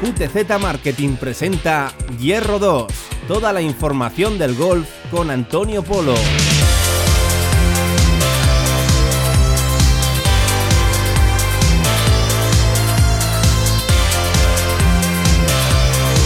QTZ Marketing presenta Hierro 2, toda la información del golf con Antonio Polo.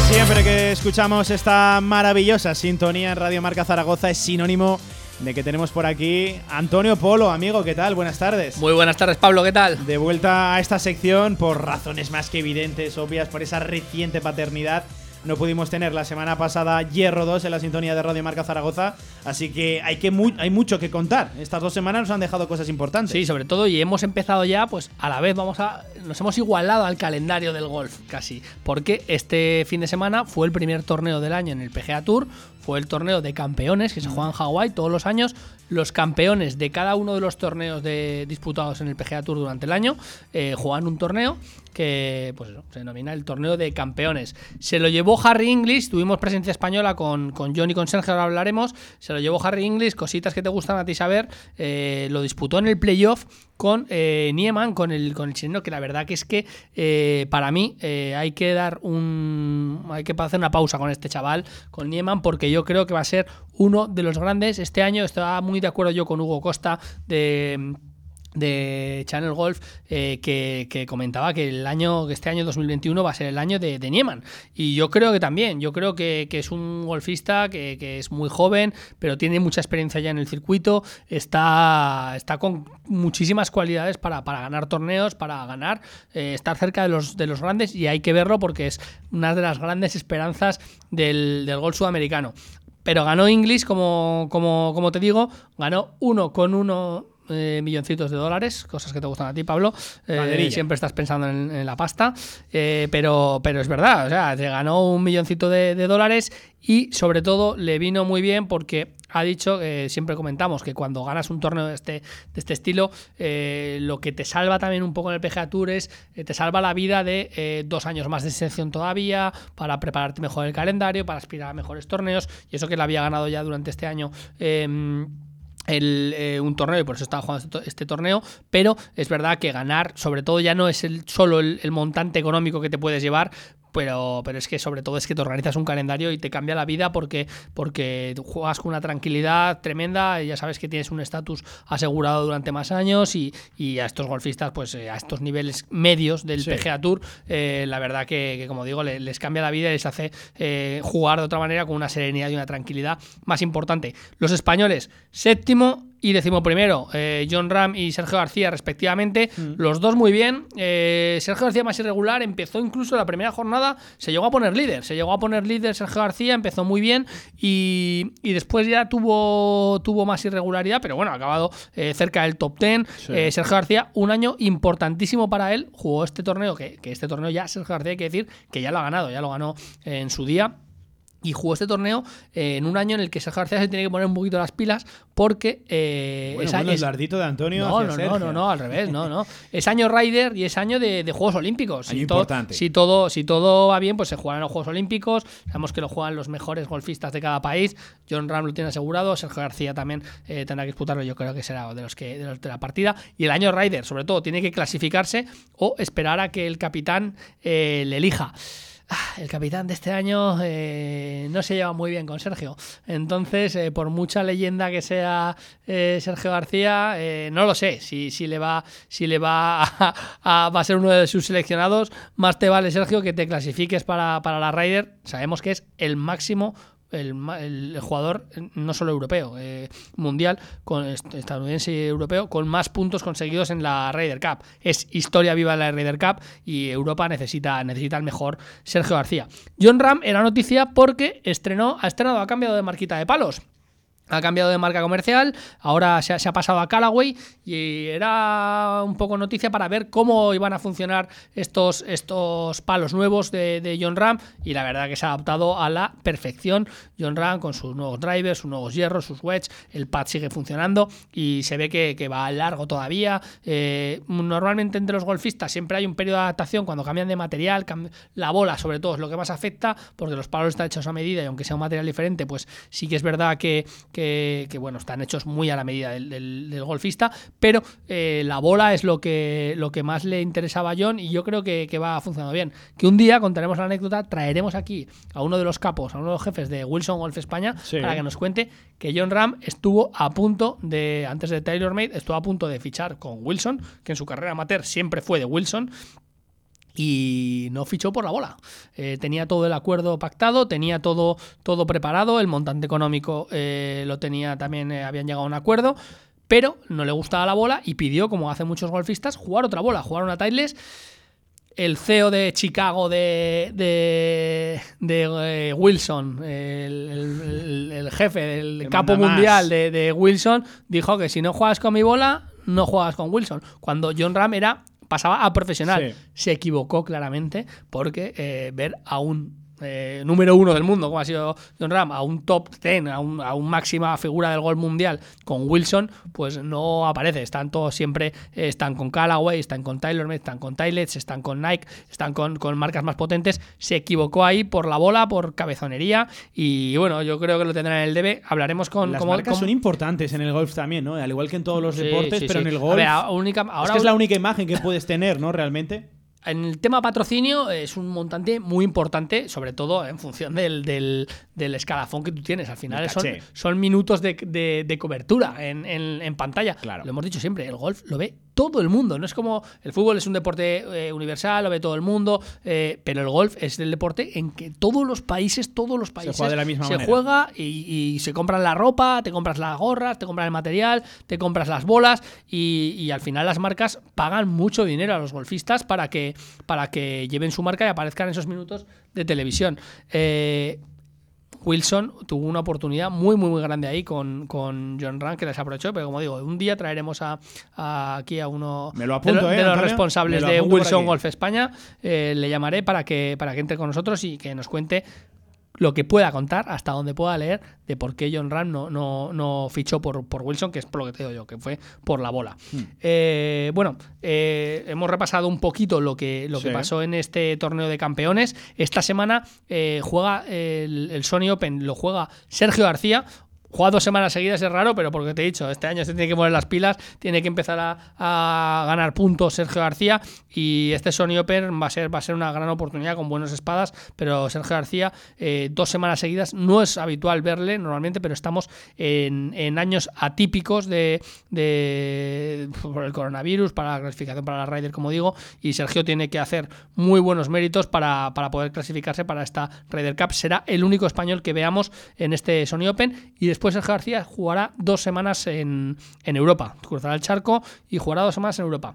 Siempre que escuchamos esta maravillosa sintonía en Radio Marca Zaragoza es sinónimo que tenemos por aquí Antonio Polo, amigo, ¿qué tal? Buenas tardes. Muy buenas tardes, Pablo, ¿qué tal? De vuelta a esta sección por razones más que evidentes, obvias, por esa reciente paternidad no pudimos tener la semana pasada Hierro 2 en la sintonía de Radio Marca Zaragoza, así que hay, que hay mucho que contar. Estas dos semanas nos han dejado cosas importantes. Sí, sobre todo, y hemos empezado ya, pues a la vez vamos a. Nos hemos igualado al calendario del golf, casi. Porque este fin de semana fue el primer torneo del año en el PGA Tour, fue el torneo de campeones que se juega en Hawái todos los años. Los campeones de cada uno de los torneos de, disputados en el PGA Tour durante el año eh, juegan un torneo que pues se denomina el torneo de campeones. Se lo llevó Harry English, tuvimos presencia española con, con John y con Sergio, ahora hablaremos. Se lo llevó Harry English, cositas que te gustan a ti saber. Eh, lo disputó en el playoff con eh, Nieman, con el, con el chileno, que la verdad que es que eh, para mí eh, hay que dar un. hay que hacer una pausa con este chaval, con Nieman, porque yo creo que va a ser uno de los grandes. Este año estaba muy de acuerdo yo con Hugo Costa de de Channel Golf eh, que, comentaba que el año que este año 2021 va a ser el año de, de Nieman y yo creo que también yo creo que, es un golfista que, es muy joven pero tiene mucha experiencia ya en el circuito está, está con muchísimas cualidades para, ganar torneos para ganar eh, estar cerca de los, de los grandes y hay que verlo porque es una de las grandes esperanzas del, del golf sudamericano. Pero ganó English como, como, como te digo ganó uno con uno eh, milloncitos de dólares, cosas que te gustan a ti, Pablo. Eh, siempre estás pensando en, la pasta, eh, pero, pero es verdad, o sea, te ganó un milloncito de, dólares y sobre todo le vino muy bien porque ha dicho, siempre comentamos que cuando ganas un torneo de este, de este estilo, lo que te salva también un poco en el PGA Tour es, te salva la vida de dos años más de selección todavía, para prepararte mejor el calendario, para aspirar a mejores torneos, y eso que le había ganado ya durante este año em, el, eh, un torneo y por eso estaba jugando este, este, torneo, pero es verdad que ganar, sobre todo ya no es el, solo el, montante económico que te puedes llevar, pero, pero es que sobre todo es que te organizas un calendario y te cambia la vida porque, porque juegas con una tranquilidad tremenda y ya sabes que tienes un estatus asegurado durante más años y, a estos golfistas, pues eh, a estos niveles medios del PGA Tour, eh, la verdad que, como digo, les, cambia la vida y les hace eh, jugar de otra manera con una serenidad y una tranquilidad más importante. Los españoles, séptimo y decimoprimero, eh, John Ram y Sergio García, respectivamente. Mm. Los dos muy bien. Eh, Sergio García más irregular, empezó incluso la primera jornada, se llegó a poner líder. Se llegó a poner líder Sergio García, empezó muy bien y, después ya tuvo, tuvo más irregularidad, pero bueno, ha acabado eh, cerca del top 10. Sergio García, un año importantísimo para él. Jugó este torneo, que, que este torneo ya Sergio García hay que decir que ya lo ha ganado, ya lo ganó en su día y jugó este torneo eh, en un año en el que Sergio García se tiene que poner un poquito las pilas porque eh, es, el lardito de Antonio no no, no no no al revés no no. Es año Ryder y es año de, Juegos Olímpicos. Si importante. si todo si todo va bien pues se jugarán los Juegos Olímpicos. Sabemos que lo juegan los mejores golfistas de cada país. John Ram lo tiene asegurado. Sergio García también eh, tendrá que disputarlo. Yo creo que será de los que de, los de la partida. Y el año Ryder sobre todo tiene que clasificarse o esperar a que el capitán le elija Ah, el capitán de este año eh, no se lleva muy bien con Sergio. Entonces, eh, por mucha leyenda que sea eh, Sergio García, no lo sé si, si le va, si le va a, va a ser uno de sus seleccionados. Más te vale, Sergio, que te clasifiques para, para la Ryder. Sabemos que es el máximo el, jugador no solo europeo, eh, mundial, estadounidense y europeo, con más puntos conseguidos en la Ryder Cup. Es historia viva la Ryder Cup y Europa necesita, necesita el mejor Sergio García. John Ram era noticia porque estrenó, ha estrenado, ha cambiado de marquita de palos ha cambiado de marca comercial, ahora se ha, pasado a Callaway y era un poco noticia para ver cómo iban a funcionar estos, estos palos nuevos de, John Ram y la verdad que se ha adaptado a la perfección John Ram con sus nuevos drivers, sus nuevos hierros, sus wedges, el pad sigue funcionando y se ve que, va largo todavía. Eh, normalmente entre los golfistas siempre hay un periodo de adaptación cuando cambian de material, la bola sobre todo es lo que más afecta porque los palos están hechos a medida y aunque sea un material diferente pues sí que es verdad que que, que, bueno, están hechos muy a la medida del, del, golfista, pero eh, la bola es lo que, lo que más le interesaba a John y yo creo que, que va funcionando bien. Que un día contaremos la anécdota, traeremos aquí a uno de los capos, a uno de los jefes de Wilson Golf España, para que nos cuente que John Ram estuvo a punto de, antes de Taylor Made, estuvo a punto de fichar con Wilson, que en su carrera amateur siempre fue de Wilson, y no fichó por la bola. Eh, tenía todo el acuerdo pactado, tenía todo, todo preparado, el montante económico eh, lo tenía también, eh, habían llegado a un acuerdo, pero no le gustaba la bola y pidió, como hacen muchos golfistas, jugar otra bola, jugar una Titleist. El CEO de Chicago de, de, Wilson, el, jefe del capo mundial de, de Wilson, dijo que si no juegas con mi bola, no juegas con Wilson. Cuando John Ram era pasaba a profesional. Se equivocó claramente porque eh, ver a un eh, número uno del mundo, como ha sido John Ram, a un top 10, a un, a un máxima figura del gol mundial con Wilson, pues no aparece. Están todos siempre, eh, están con Callaway, están con TaylorMade, están con Tylets, están con Nike, están con, con, marcas más potentes. Se equivocó ahí por la bola, por cabezonería y bueno, yo creo que lo tendrán en el debe. Hablaremos con... Las marcas son importantes en el golf también, ¿no? Al igual que en todos los deportes, pero en el golf... única, ahora es que es la única imagen que puedes tener, ¿no? Realmente. En el tema patrocinio es un montante muy importante, sobre todo en función del, del, del escalafón que tú tienes. Al final son, son, minutos de, de, cobertura en, en, pantalla. Claro. Lo hemos dicho siempre, el golf lo ve todo el mundo. No es como el fútbol es un deporte eh, universal, lo ve todo el mundo, eh, pero el golf es el deporte en que todos los países, todos los países se juega, de la misma se juega y, se compran la ropa, te compras las gorras, te compras el material, te compras las bolas y, y, al final las marcas pagan mucho dinero a los golfistas para que, para que lleven su marca y aparezcan esos minutos de televisión. Eh, Wilson tuvo una oportunidad muy, muy, muy grande ahí con, con John Rand, que les aprovechó, pero como digo, un día traeremos a, aquí a uno de, de, los responsables de Wilson Golf España, eh, le llamaré para que, para que entre con nosotros y que nos cuente lo que pueda contar, hasta donde pueda leer, de por qué John Ram no, no, no fichó por, por, Wilson, que es por lo que te digo yo, que fue por la bola. Hmm. Eh, bueno, eh, hemos repasado un poquito lo que, lo que pasó en este torneo de campeones. Esta semana eh, juega el, el, Sony Open, lo juega Sergio García, Juega dos semanas seguidas es raro, pero porque te he dicho, este año se tiene que poner las pilas, tiene que empezar a, ganar puntos Sergio García y este Sony Open va a ser, va a ser una gran oportunidad con buenas espadas, pero Sergio García eh, dos semanas seguidas no es habitual verle normalmente, pero estamos en, años atípicos de, por el coronavirus, para la clasificación para la Ryder, como digo, y Sergio tiene que hacer muy buenos méritos para, para poder clasificarse para esta Ryder Cup. Será el único español que veamos en este Sony Open y después Después Sergio García jugará dos semanas en, Europa. Cruzará el charco y jugará dos semanas en Europa.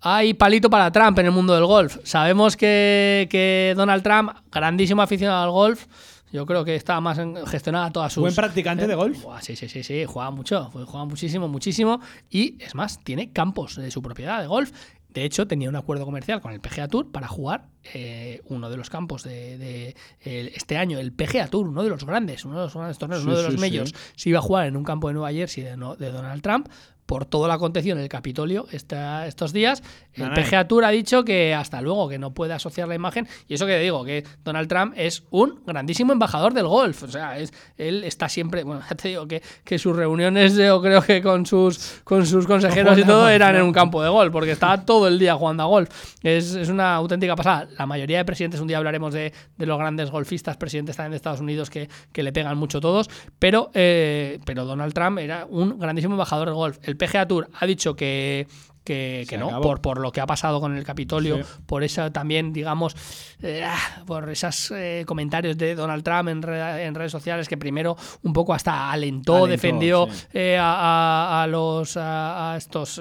Hay palito para Trump en el mundo del golf. Sabemos que, Donald Trump, grandísimo aficionado al golf, yo creo que está más gestionada toda su. ¿Buen practicante de golf? sí, sí, sí, sí, juega mucho, juega muchísimo, muchísimo. Y es más, tiene campos de su propiedad de golf de hecho, tenía un acuerdo comercial con el PGA Tour para jugar eh, uno de los campos de, este año, el PGA Tour, uno de los grandes, uno de los grandes torneos, uno de los medios, se iba a jugar en un campo de Nueva Jersey de, de Donald Trump por todo lo acontecido en el Capitolio estos días. El PGA Tour ha dicho que hasta luego, que no puede asociar la imagen. Y eso que digo, que Donald Trump es un grandísimo embajador del golf. O sea, es, él está siempre. Bueno, ya te digo que, que sus reuniones, yo creo que con sus, con sus consejeros y todo, eran en un campo de golf, porque estaba todo el día jugando a golf. Es, una auténtica pasada. La mayoría de presidentes, un día hablaremos de, los grandes golfistas, presidentes también de Estados Unidos, que, que le pegan mucho todos. Pero, eh, pero Donald Trump era un grandísimo embajador del golf. El PGA Tour ha dicho que, que, no, por, por lo que ha pasado con el Capitolio, por eso también, digamos, eh, por esos eh, comentarios de Donald Trump en, en, redes sociales que primero un poco hasta alentó, defendió eh, a, los a, estos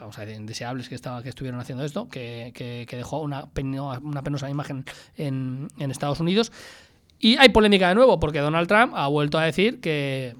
vamos a decir, indeseables que estaba, que estuvieron haciendo esto, que, que, dejó una, una penosa imagen en, en Estados Unidos. Y hay polémica de nuevo, porque Donald Trump ha vuelto a decir que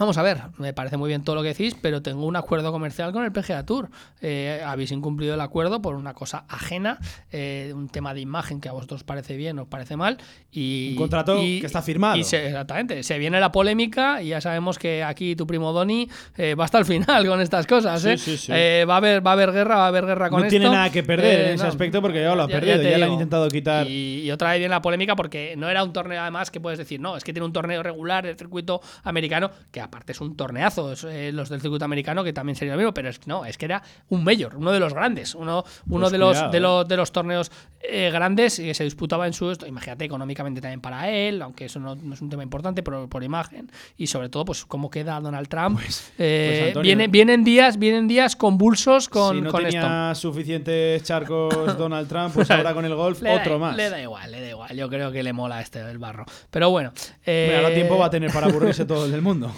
Vamos a ver, me parece muy bien todo lo que decís, pero tengo un acuerdo comercial con el PGA Tour. Eh, habéis incumplido el acuerdo por una cosa ajena, eh, un tema de imagen que a vosotros parece bien o parece mal. Y, Un contrato y- que está firmado. y se- exactamente, se viene la polémica y ya sabemos que aquí tu primo Doni eh, va hasta el final con estas cosas. Sí, ¿eh? sí, sí. Eh, va, a haber, va a haber guerra, va a haber guerra con No esto. tiene nada que perder en ese no. aspecto porque ya lo ha perdido, ya, le han intentado quitar. Y, y otra vez viene la polémica porque no era un torneo además que puedes decir, no, es que tiene un torneo regular del circuito americano, que aparte es un torneazo, es, eh, los del circuito americano, que también sería lo mismo, pero es no, es que era un mayor, uno de los grandes, uno, uno Pues de, los, de, eh. los, de los torneos eh, grandes que se disputaba en su, imagínate, económicamente también para él, aunque eso no, no es un tema importante, pero por imagen, y sobre todo, pues cómo queda Donald Trump. Eh, pues, viene- vienen, días, vienen días convulsos con, si no con esto. suficientes charcos Donald Trump, pues ahora con el golf Le da- otro más. Le da igual, le da igual. Yo creo que le mola este el barro. Pero bueno. eh, ahora tiempo va a tener para aburrirse todo el del mundo.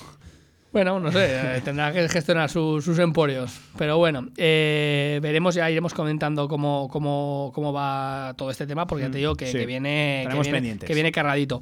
Bueno, no sé, eh, tendrá que gestionar su- sus emporios. Pero bueno, eh, veremos, ya iremos comentando cómo, cómo, cómo va todo este tema, porque ya te digo que, Mm, sí. que viene, que, viene, pendientes. que viene cargadito.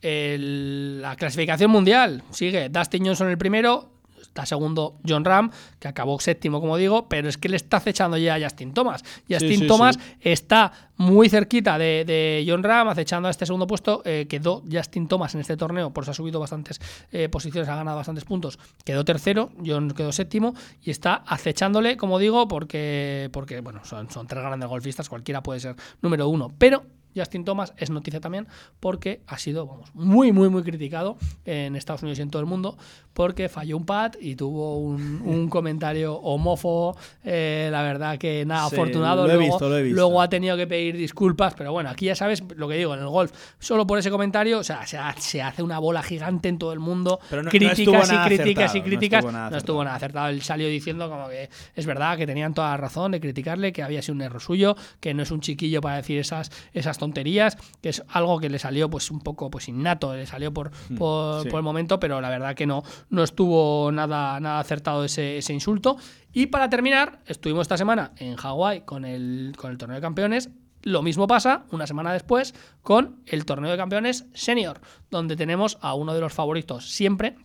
El- la clasificación mundial sigue Dustin Johnson el primero. Está segundo John Ram, que acabó séptimo, como digo, pero es que le está acechando ya a Justin Thomas. Justin sí, Thomas sí. está muy cerquita de, de John Ram, acechando a este segundo puesto. Eh, quedó Justin Thomas en este torneo, por eso ha subido bastantes eh, posiciones, ha ganado bastantes puntos. Quedó tercero, John quedó séptimo y está acechándole, como digo, porque, porque bueno, son, son tres grandes golfistas, cualquiera puede ser número uno. Pero Justin Thomas es noticia también porque ha sido vamos, muy, muy, muy criticado en Estados Unidos y en todo el mundo porque falló un pad y tuvo un, un comentario homófobo, eh, la verdad que nada Sí, afortunado. lo he luego, visto, lo he visto. luego ha tenido que pedir disculpas, pero bueno, aquí ya sabes lo que digo, en el golf, solo por ese comentario, o sea, se, ha- se hace una bola gigante en todo el mundo, Pero no- no críticas estuvo y críticas acertado, y no críticas, estuvo nada no estuvo nada acertado. Él salió diciendo como que es verdad que tenían toda la razón de criticarle, que había sido un error suyo, que no es un chiquillo para decir esas, esas tonterías, que es algo que le salió pues un poco pues innato, le salió por, por, Hmm, sí. por el momento, pero la verdad que no, no estuvo nada, nada acertado ese, ese insulto. Y para terminar, estuvimos esta semana en Hawái con el, con el torneo de campeones. Lo mismo pasa una semana después con el torneo de campeones senior, donde tenemos a uno de los favoritos siempre,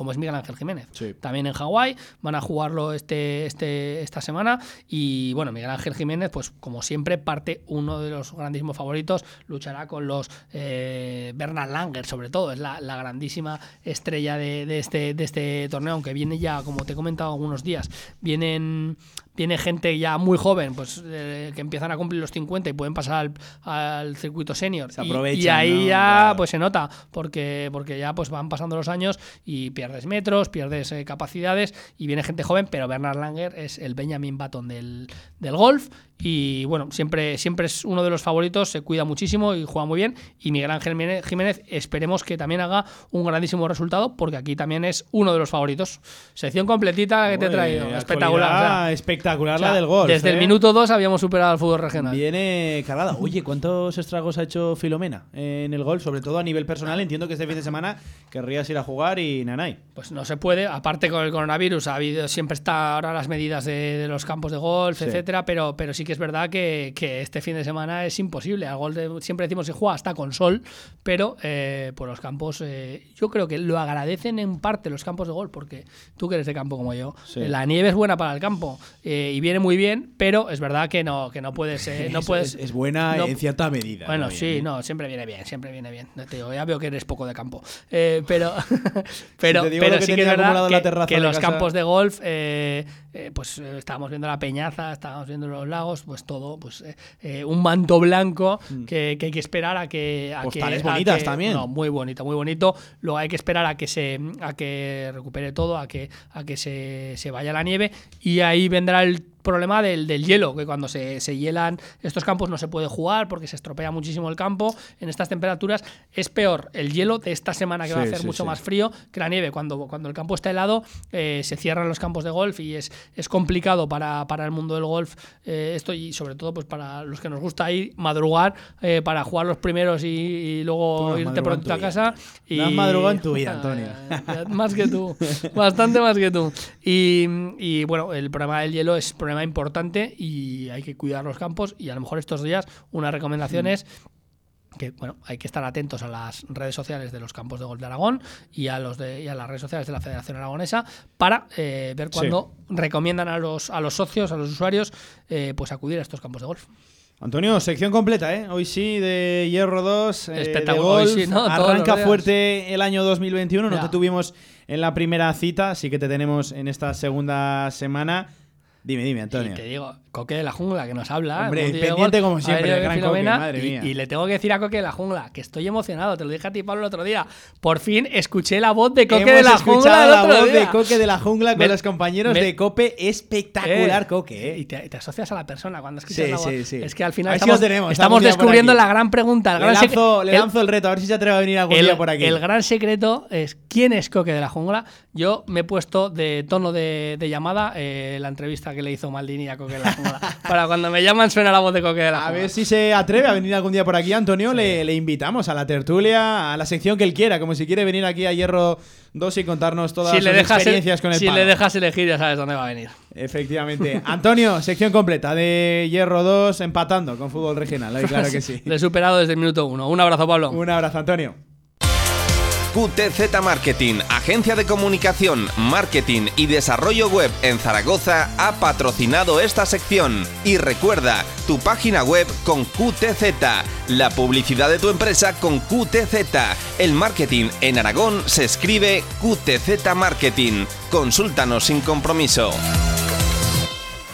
como es Miguel Ángel Jiménez. Sí. También en Hawái, van a jugarlo este, este, esta semana. Y bueno, Miguel Ángel Jiménez, pues como siempre, parte uno de los grandísimos favoritos, luchará con los eh, Bernard Langer, sobre todo, es la, la grandísima estrella de, de este, de este torneo, aunque viene ya, como te he comentado algunos días, vienen viene gente ya muy joven, pues eh, que empiezan a cumplir los 50 y pueden pasar al, al circuito senior. Se Y- aprovechan, y, ahí ¿no? ya Claro. pues se nota, porque, porque ya pues van pasando los años y pierdes metros, pierdes eh, capacidades y viene gente joven, pero Bernard Langer es el Benjamin Button del, del golf y bueno, siempre, siempre es uno de los favoritos, se cuida muchísimo y juega muy bien y Miguel Ángel Jiménez- esperemos que también haga un grandísimo resultado porque aquí también es uno de los favoritos. Sección completita que te he traído, espectacular. o sea, espectacular o sea, la del golf. Desde el ¿eh? minuto 2 habíamos superado al fútbol regional. Viene cargada. Oye, ¿cuántos estragos ha hecho Filomena en el golf? Sobre todo a nivel personal. Entiendo que este fin de semana querrías ir a jugar y nanay. Pues no se puede, aparte con el coronavirus, ha habido, siempre está ahora las medidas de, de los campos de golf, Sí. etcétera, pero, pero sí que es verdad que, que este fin de semana es imposible. Al golf de- siempre decimos que juega hasta con sol, pero eh, por los campos, eh, yo creo que lo agradecen en parte los campos de golf, porque tú que eres de campo como yo, Sí. eh, la nieve es buena para el campo eh, y viene muy bien, pero es verdad que no, que no puedes, eh, no Es- puedes, es, es buena no- en cierta medida. bueno, ¿no? sí, Bien, ¿eh? no, siempre viene bien, siempre viene bien. Te digo, ya veo que eres poco de campo. Eh, pero pero, pero que sí que es verdad que, que los casa. campos de golf, eh, pues eh, estábamos viendo la peñaza, estábamos viendo los lagos, pues todo, pues eh, eh, un manto blanco que, que hay que esperar a que. A Mm. Postales que, a bonitas que- también. No, muy bonito, muy bonito. Luego hay que esperar a que se a que recupere todo, a que, a que se, se vaya la nieve y ahí vendrá el problema del, del hielo, que cuando se, se hielan estos campos no se puede jugar porque se estropea muchísimo el campo en estas temperaturas. Es peor el hielo de esta semana que va a Sí, hacer sí, mucho sí. más frío que la nieve. Cuando, cuando el campo está helado, eh, se cierran los campos de golf y es, es complicado para, para el mundo del golf eh, esto y sobre todo pues para los que nos gusta ir madrugar eh, para jugar los primeros y, y luego irte pronto a casa. Y... No has madrugado en tu vida, Antonio. Eh, más que tú, bastante más que tú. Y, y, bueno, el problema del hielo es un problema importante y hay que cuidar los campos y a lo mejor estos días una recomendación es que bueno, hay que estar atentos a las redes sociales de los campos de golf de Aragón y a los de, y a las redes sociales de la Federación Aragonesa para eh, ver cuándo recomiendan a los, a los socios, a los usuarios, eh, pues acudir a estos campos de golf. Antonio, sección completa, ¿eh? Hoy sí, de Hierro 2. eh, de Espectacular, golf. hoy sí, ¿no? Arranca fuerte el año 2021. No Ya. te tuvimos en la primera cita, así que te tenemos en esta segunda semana. Dime, dime, Antonio. Y te digo, Coque de la Jungla, que nos habla. Hombre, pendiente como siempre, el gran Coque, madre y- mía. Y, le tengo que decir a Coque de la Jungla que estoy emocionado. Te lo dije a ti, Pablo, el otro día. Por fin escuché la voz de Coque Hemos de la Jungla el la otro voz día. de Coque de la Jungla con Me- los compañeros me- de Cope. Espectacular, Eh, Coque, Y ¿eh? te, te asocias a la persona cuando escuchas Sí, la voz. sí, sí. Es que al final estamos, tenemos estamos descubriendo la gran pregunta. El Le gran, lanzo, le el- reto, a ver si se atreve a venir algún el, día por aquí. el gran secreto es quién es Coque de la Jungla. Yo me he puesto de tono de, de llamada eh, la entrevista que le hizo Maldini a Coque de la Jungla. Para cuando me llaman suena la voz de Coque de la A ver si se atreve a venir algún día por aquí, Antonio. Le, le invitamos a la tertulia, a la sección que él quiera, como si quiere venir aquí a Hierro 2 y contarnos todas si sus le experiencias con el si palo. le dejas elegir ya sabes dónde va a venir. Efectivamente. Antonio, sección completa de Hierro 2 empatando con fútbol regional. Claro que sí. Le he superado desde el minuto uno. Un abrazo, Pablo. Un abrazo, Antonio. QTZ Marketing, agencia de comunicación, marketing y desarrollo web en Zaragoza, ha patrocinado esta sección. Y recuerda, tu página web con QTZ, la publicidad de tu empresa con QTZ. El marketing en Aragón se escribe QTZ Marketing. Consúltanos sin compromiso.